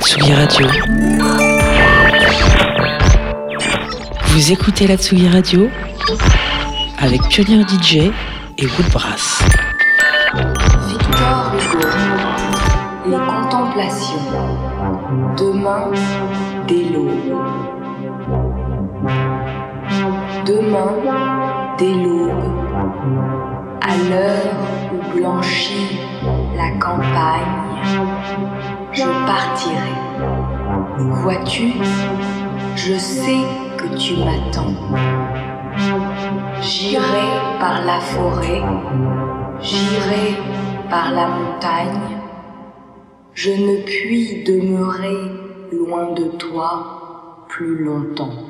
Tsugi Radio. Vous écoutez la Tsugi Radio avec Pionnier DJ et Woodbrass. Victor Hugo. Les contemplations. Demain, dès l'aube. Demain, dès l'aube. À l'heure où blanchit la campagne, je partirai. Vois-tu, je sais que tu m'attends. J'irai par la forêt, j'irai par la montagne. Je ne puis demeurer loin de toi plus longtemps.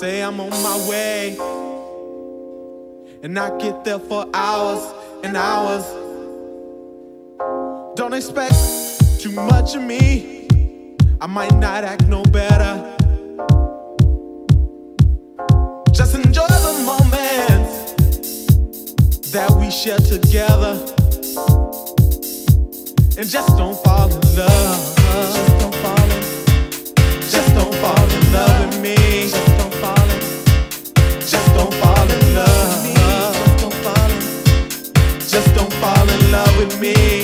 Say I'm on my way. And I get there for hours and hours. Don't expect too much of me. I might not act no better. Just enjoy the moments that we share together. And just don't fall in love. Just don't fall in, just don't fall in love with me. Me.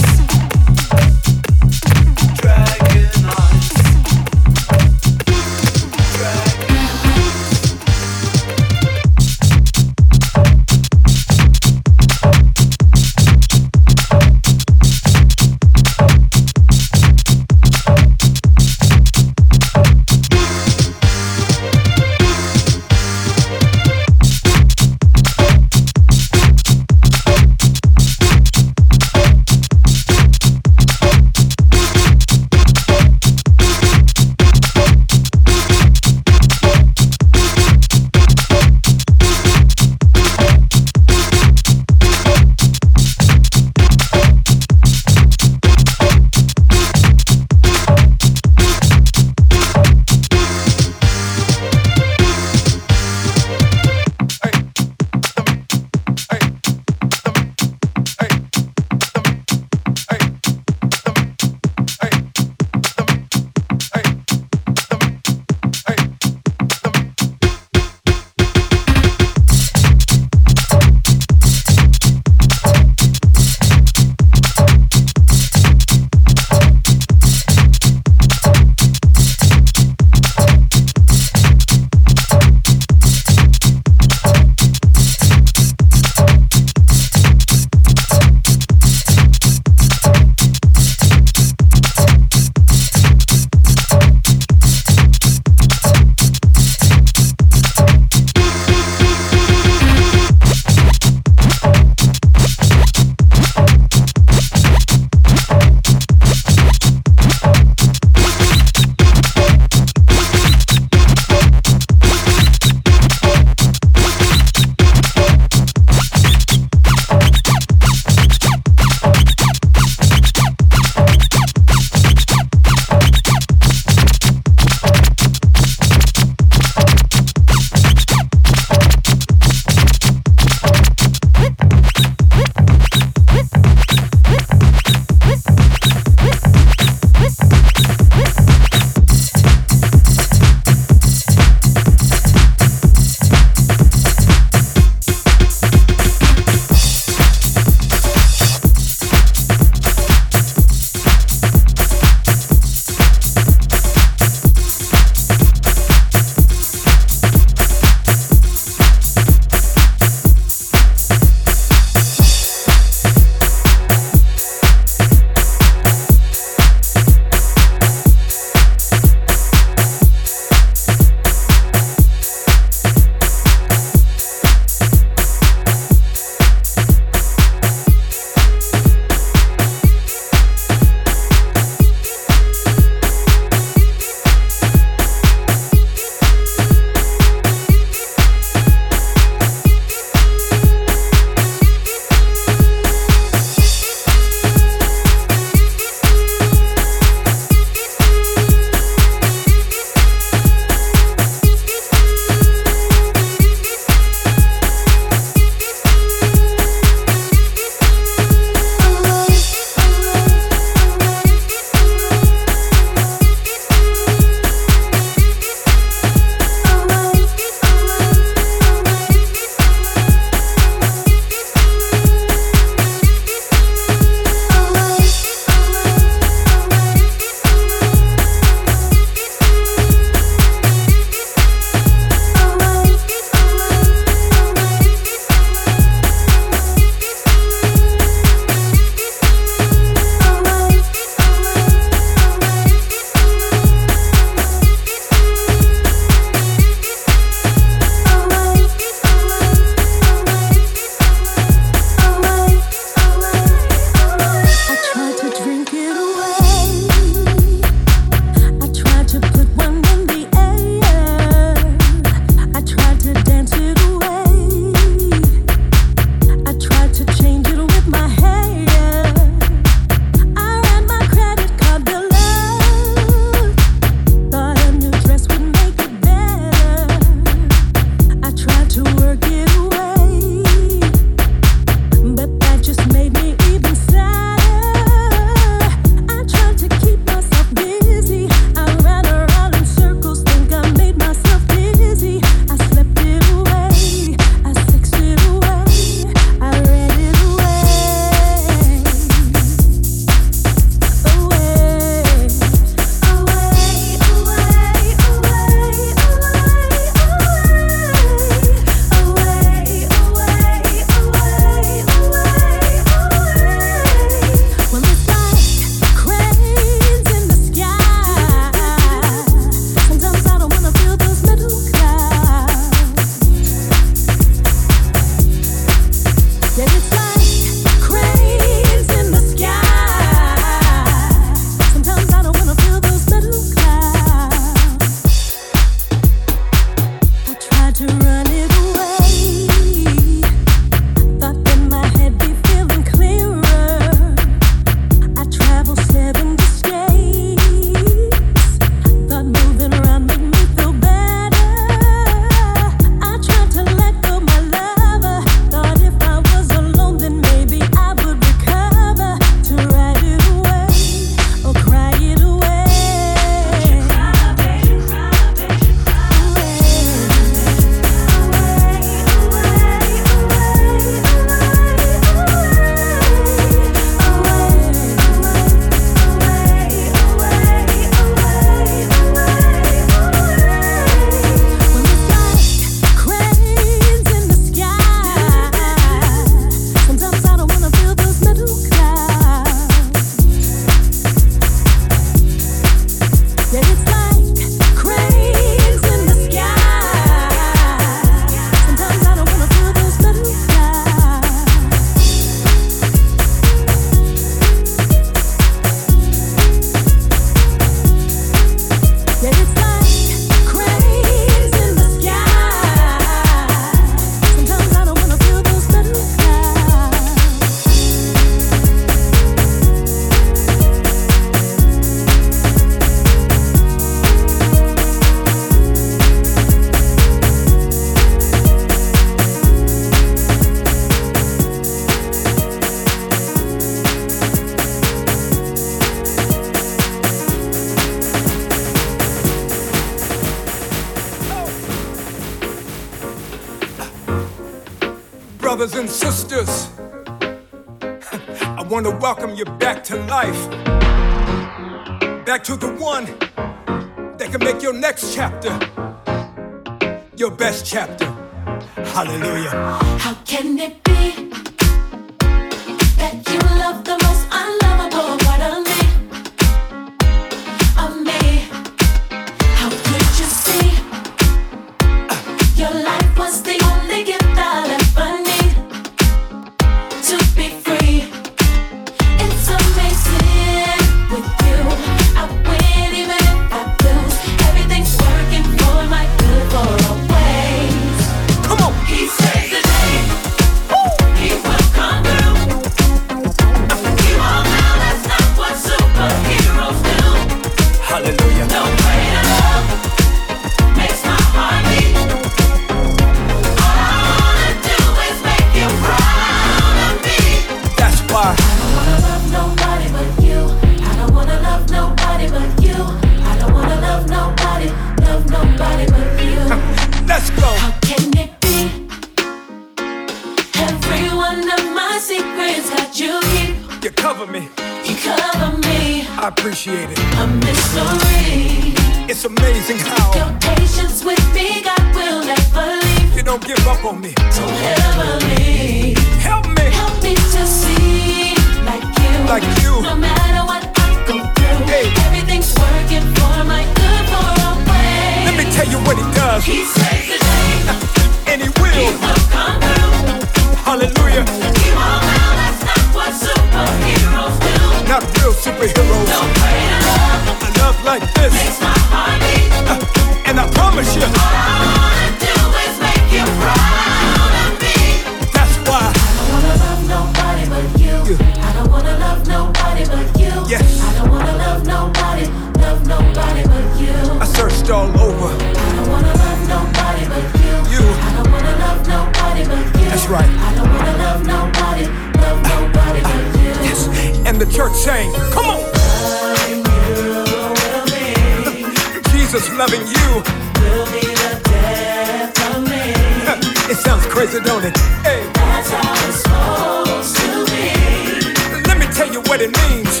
Let me tell you what it means.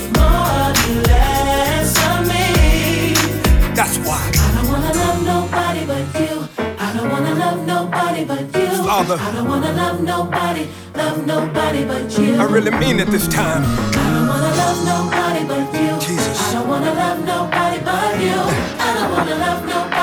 That's why. I don't wanna love nobody but you. I don't wanna love nobody but you. Father. I don't wanna love nobody, love nobody but you. I really mean it this time. I don't wanna love nobody but you. Jesus. I don't wanna love nobody but you. I don't wanna love nobody.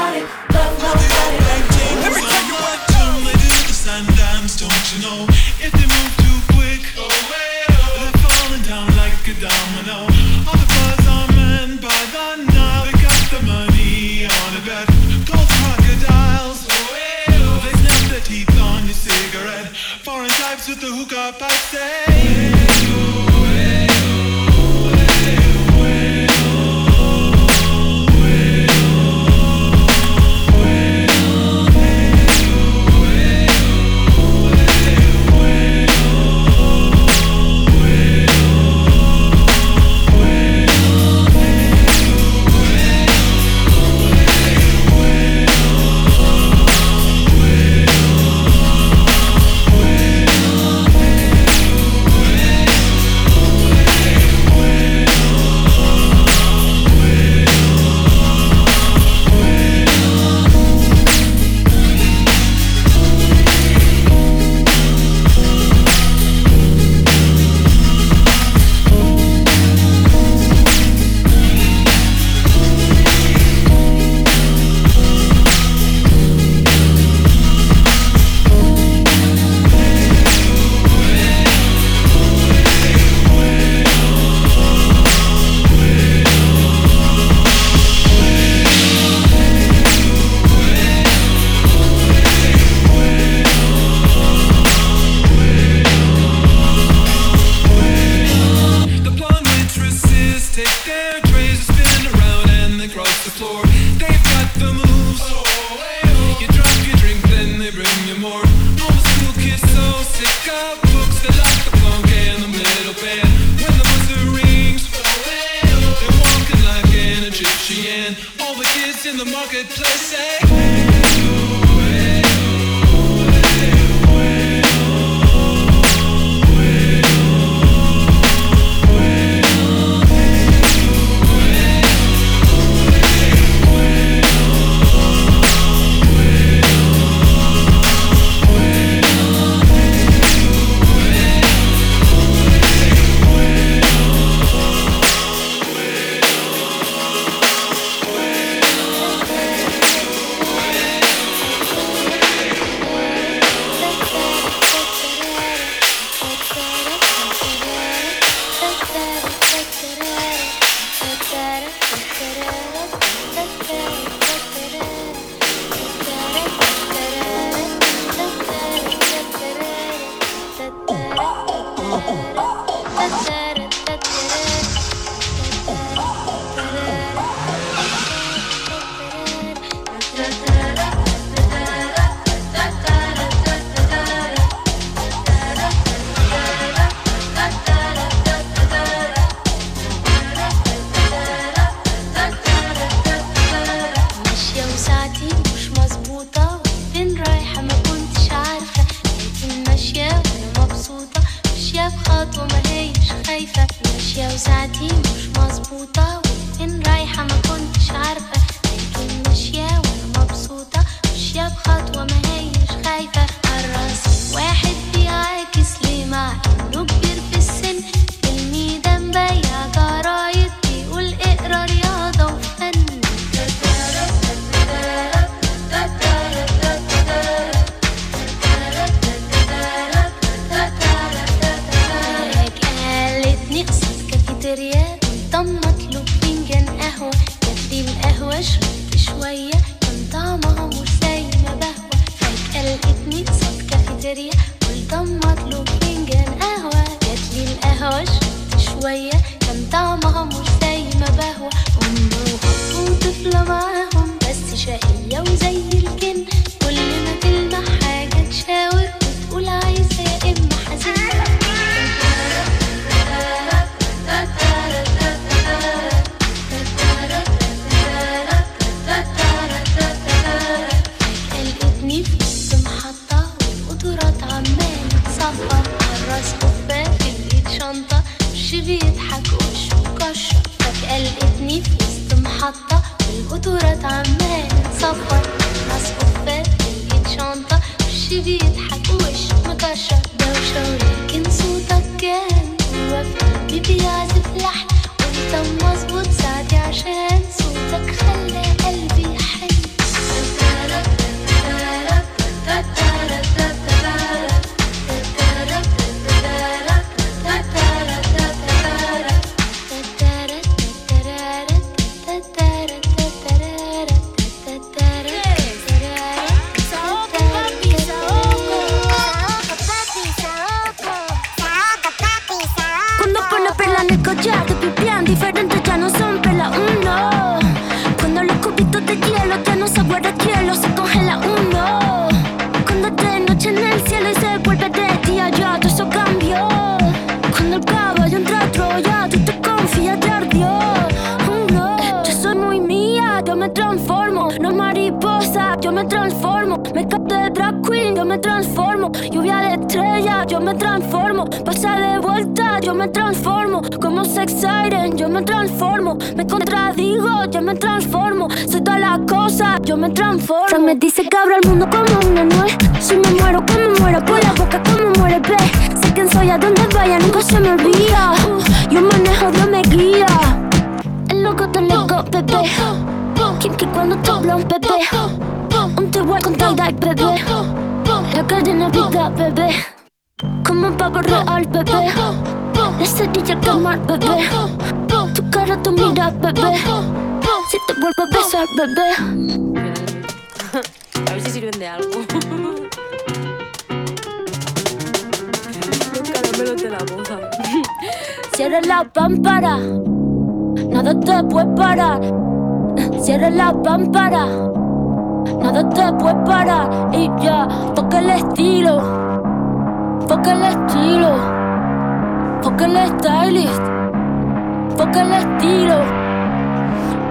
que les tiro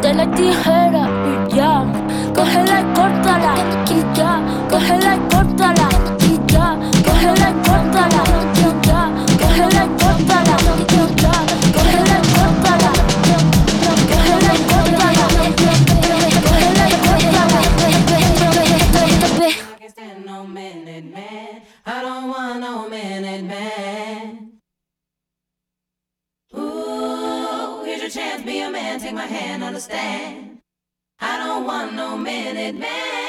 de la tijera y ya. Cógela y córtala y ya. Cógela y understand. I don't want no minute man.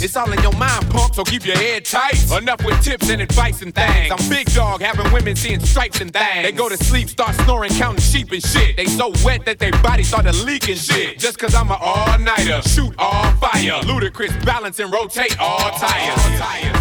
It's all in your mind, punk, so keep your head tight. Enough with tips and advice and things. I'm big dog, having women seeing stripes and things. They go to sleep, start snoring, counting sheep and shit. They so wet that their bodies started leaking shit. Just cause I'm an all-nighter, shoot all fire. Ludacris balance and rotate all tires. All tires.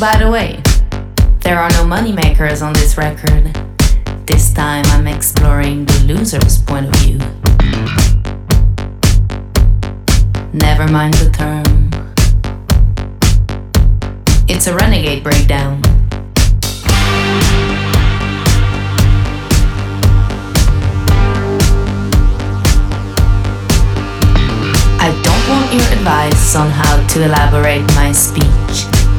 by the way, there are no moneymakers on this record. This time I'm exploring the loser's point of view. Never mind the term. It's a renegade breakdown. I don't want your advice on how to elaborate my speech.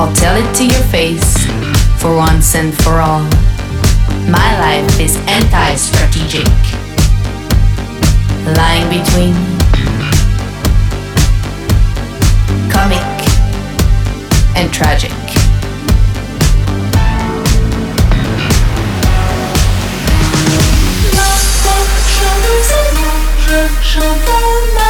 I'll tell it to your face, for once and for all. My life is anti strategic, lying between comic and tragic. Chanson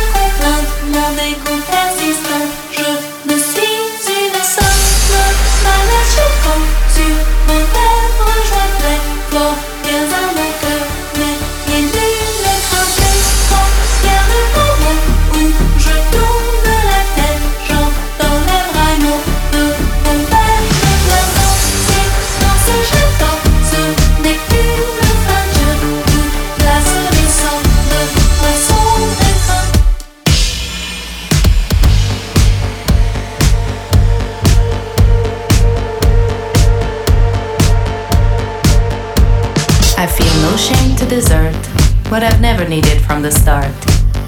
never needed from the start.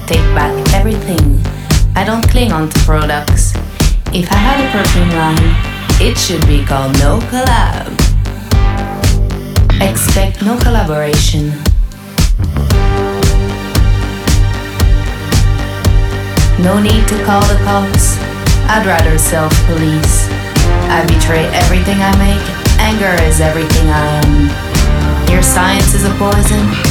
Take back everything. I don't cling on to products. If I had a perfume line, it should be called No Collab. Expect no collaboration. No need to call the cops. I'd rather self police. I betray everything I make. Anger is everything I am. Your science is a poison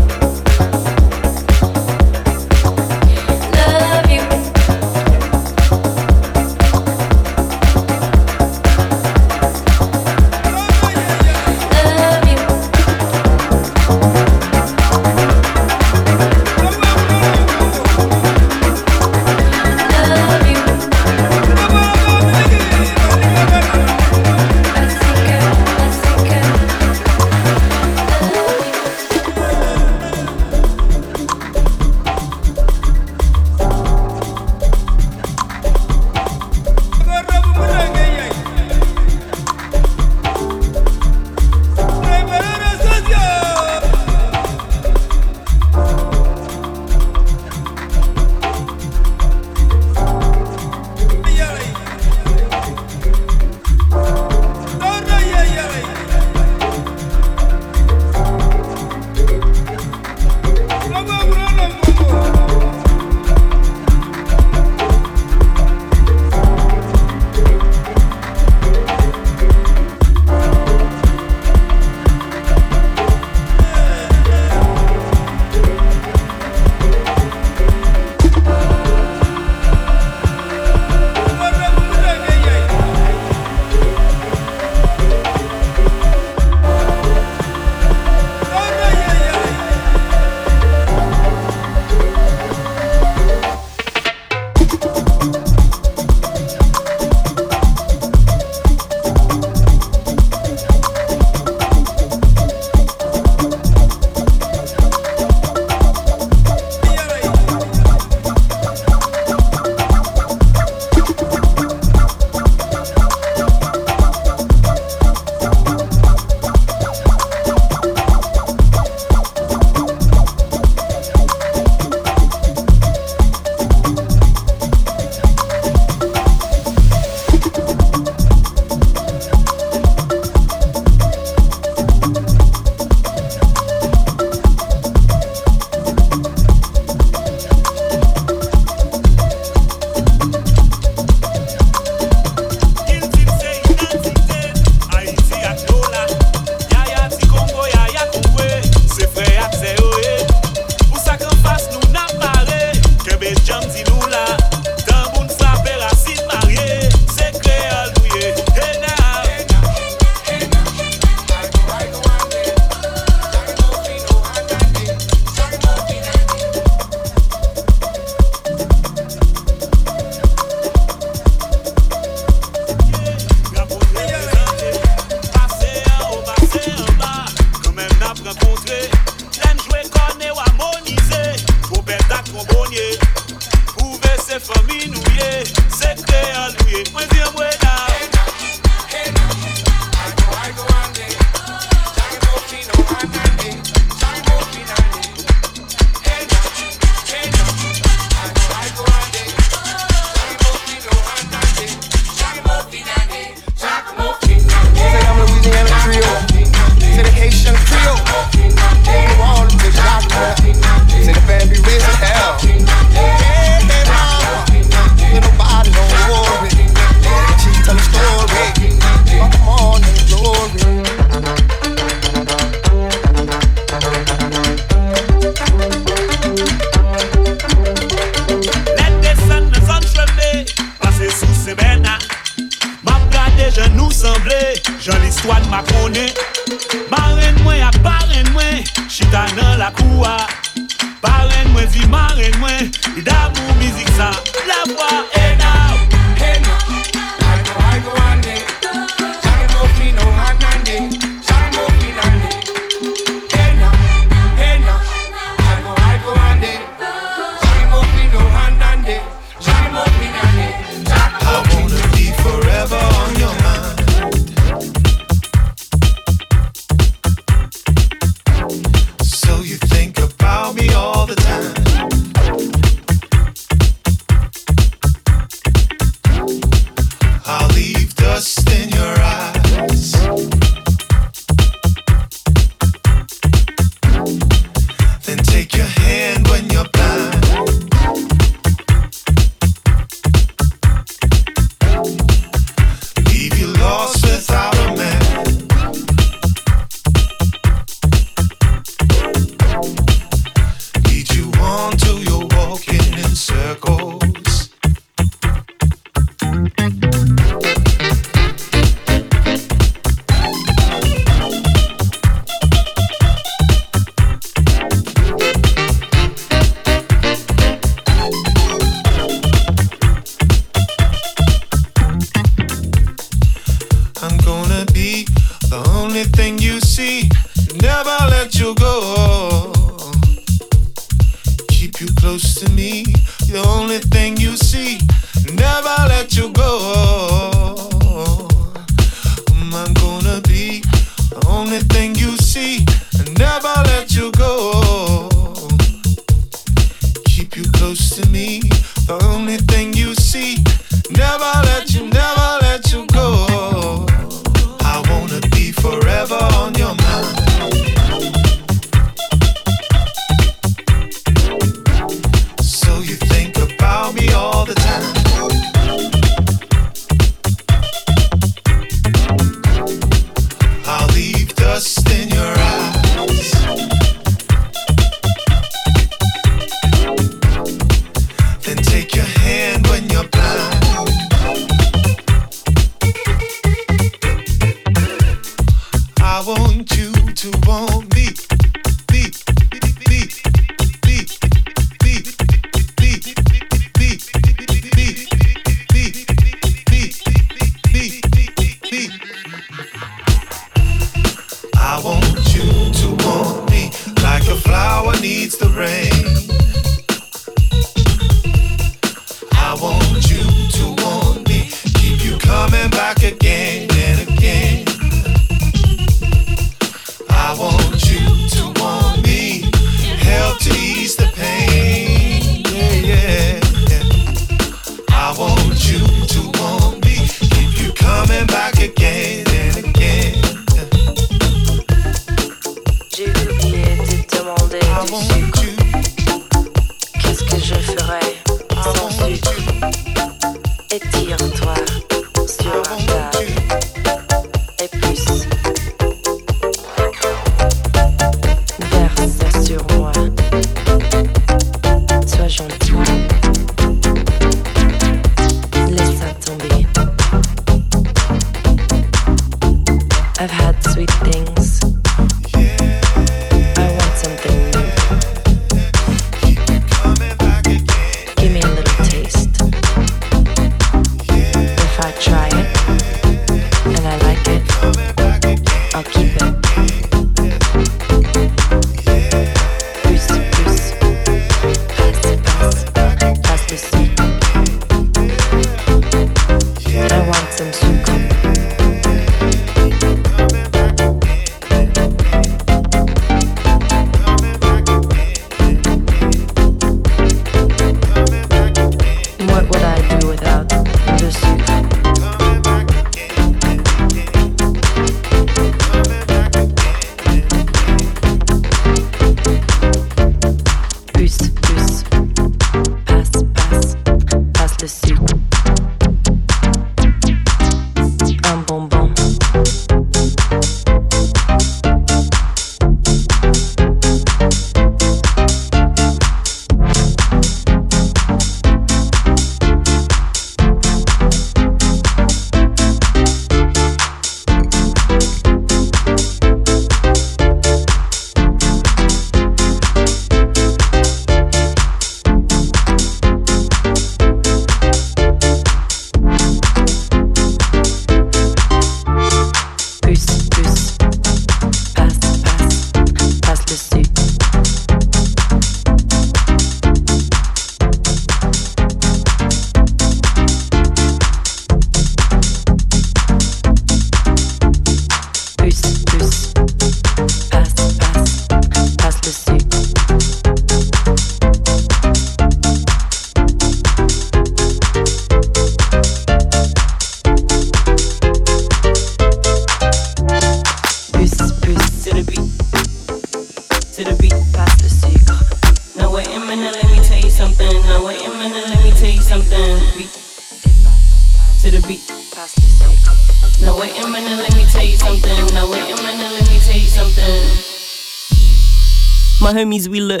enemies will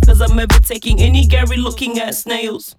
cause I'm ever taking any Gary looking at snails.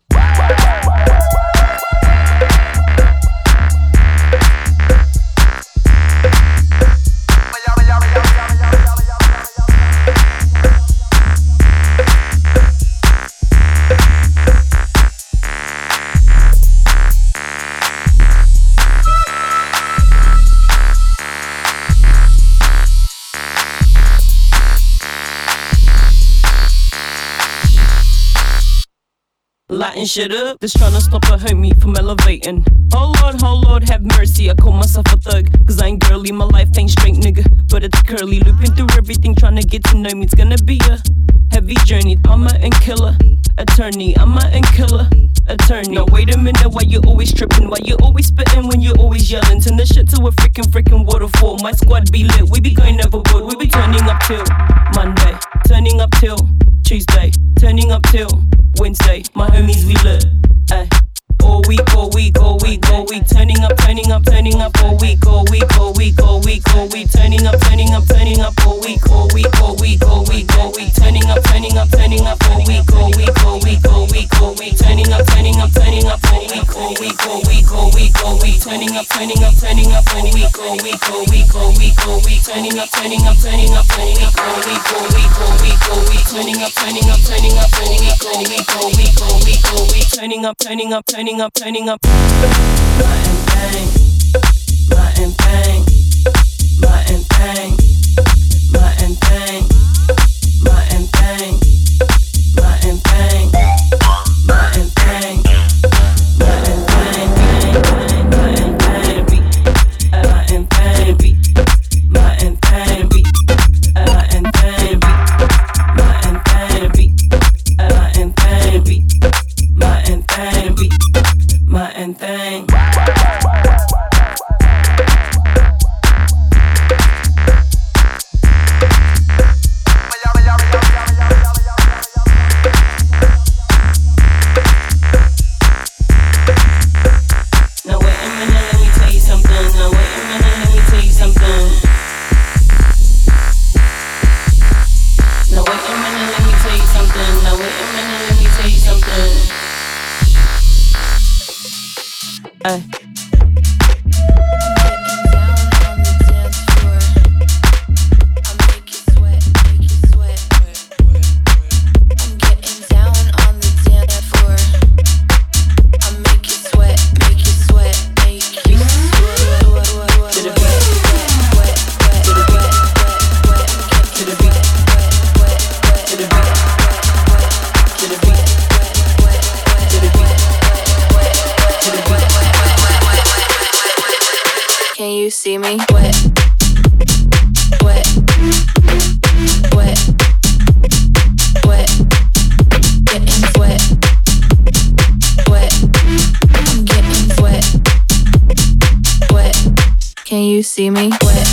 Lighting shit up, just tryna stop a homie from elevating. Oh lord, oh lord, have mercy. I call myself a thug, cause I ain't girly, my life ain't straight, nigga. But it's curly, looping through everything, tryna get to know me. It's gonna be a heavy journey. I'm a end killer, attorney. I'm a end killer, attorney. Now wait a minute, why you always tripping? Why you always spitting when you always yelling? Turn this shit to a freaking freaking waterfall. My squad be lit, we be going overboard. We be turning up till Monday, turning up till Tuesday, turning up till Wednesday. My homies we lit, ay. All week, all week, all week, all week, turning up, turning up, turning up, all week, all week, all week, all week, all week, turning up, turning up, turning up, all week, all week, all week, all week, all week, turning up, turning up, turning up, all week, all week, all week, all week, all week, turning up, up, all week, all week, all week, all week, all week, turning up, turning up, turning up, all week, all week, all week, all week, all week, turning up, turning up, turning up, all week, all week, all week, all week, all week, turning up, turning up, turning up, all week, all week, all week, all week, all week, turning up, turning up, turning up, turning up. And bang, and bang, and bang, and bang, and bang, and bang, Uh. See me? Wet. Wet. Wet. Wet. Getting wet. Wet. Getting wet. Wet. Can you see me? Wet.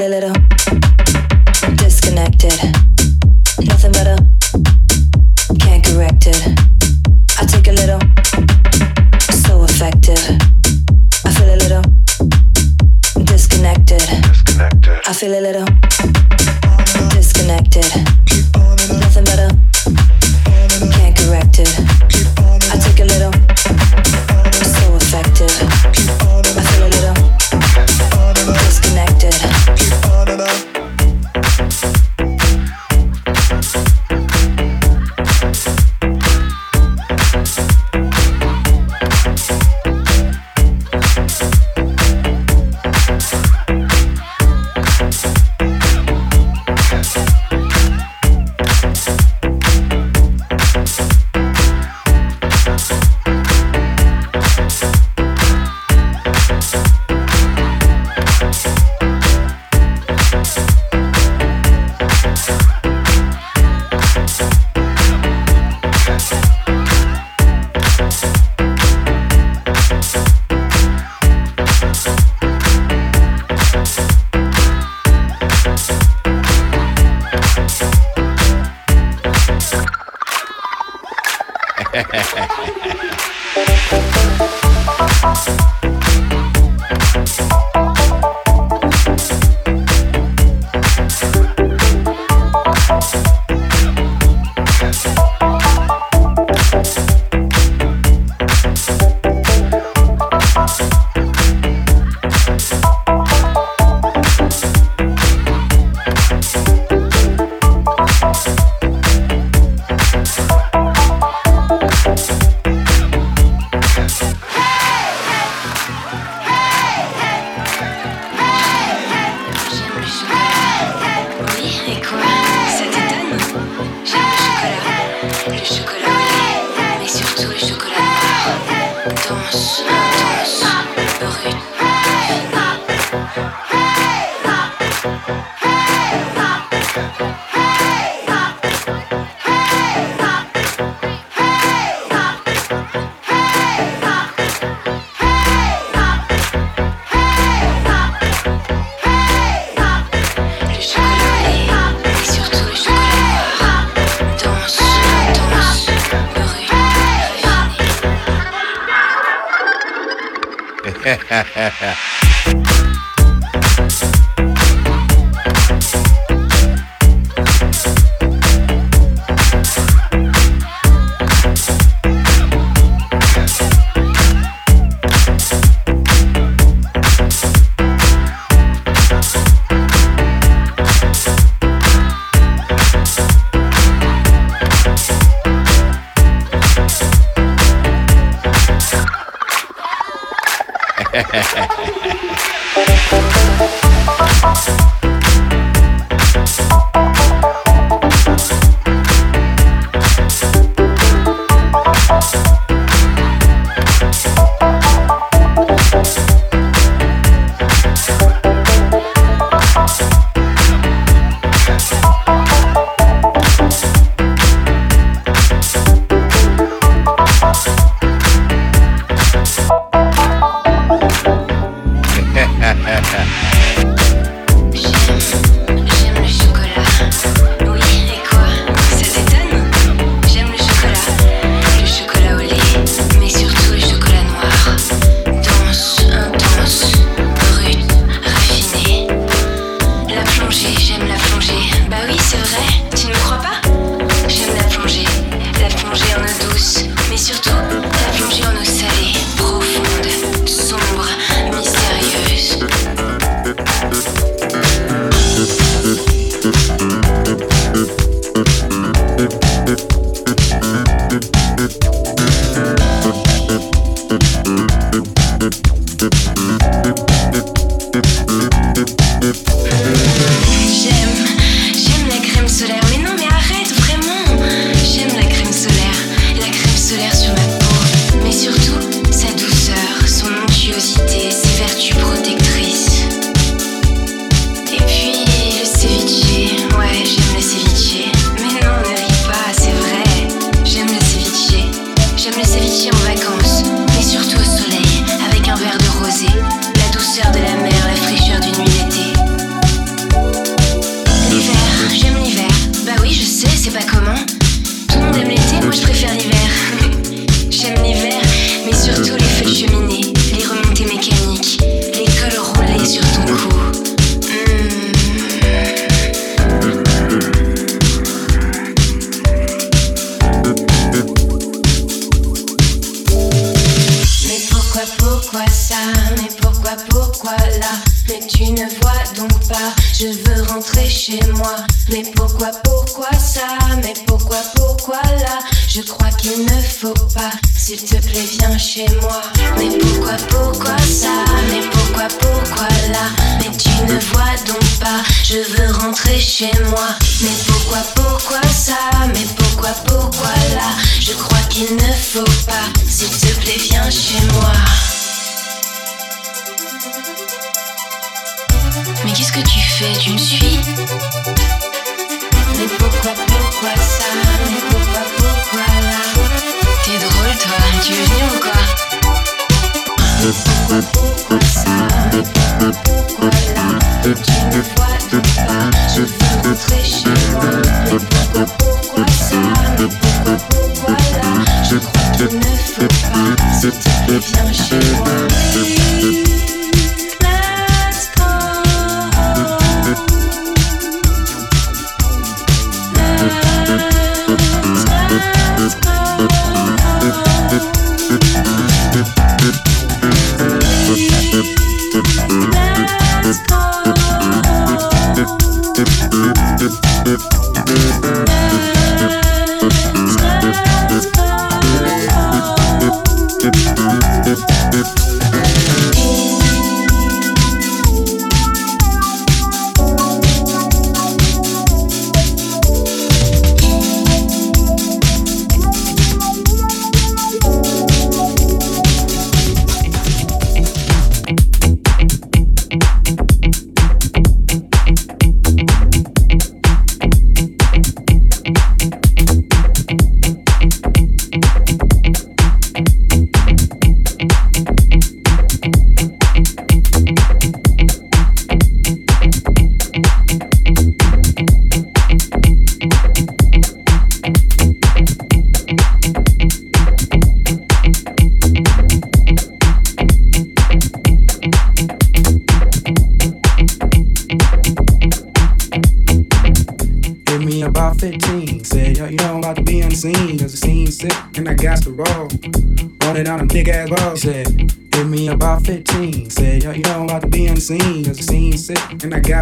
a little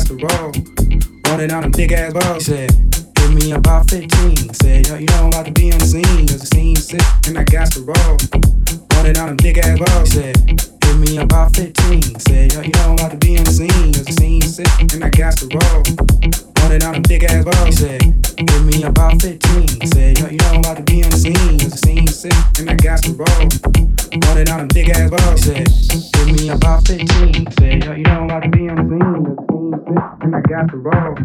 roll. Running down them big ass balls. Said, Give me about 15. Said, yo, you know I'm about to be on the scene. Cause the scene's sick and I got to roll. Running down them big ass balls. Said, Give me about 15. Said, yo, you know I'm about to be on the scene. Cause the scene's sick and I got to roll. Running down them big ass balls. Said, Give me about 15. Said, yo, you know I'm about to The sick and I got to roll. Running down them big ass balls. Said, hit me about 15. Said, yo, you know about to be on the scene. Cause the scene's sick and I got to roll.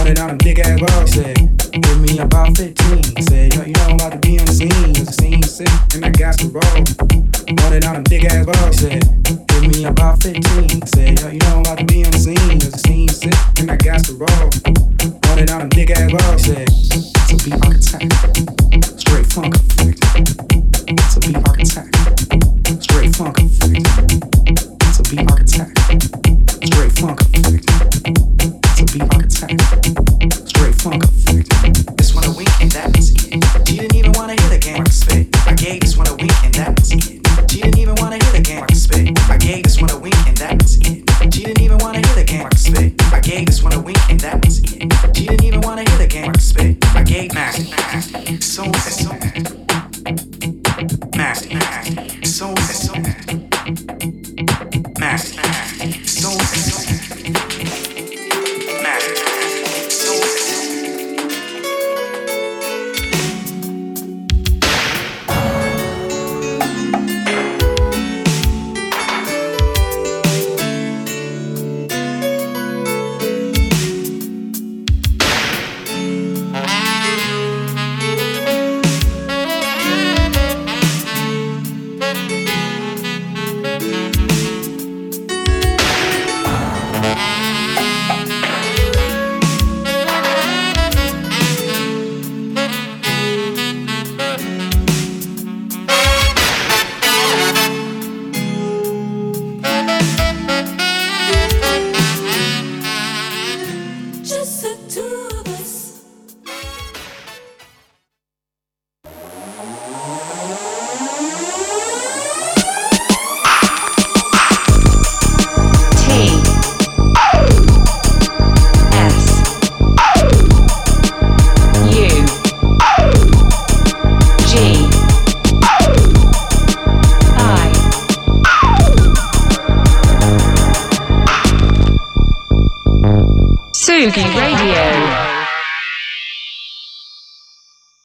Running down them big ass balls. Said, hit me about 15. Said, yo, you know I'm about to be on the scene. The scene's sick and I got to roll. Running down them big ass balls. Said, hit me about 15. Said, yo, you know I'm about to be on the scene. The scene's sick and I got to roll. Running down them big ass balls. Said, to be architect. Straight Straight funk. Straight funk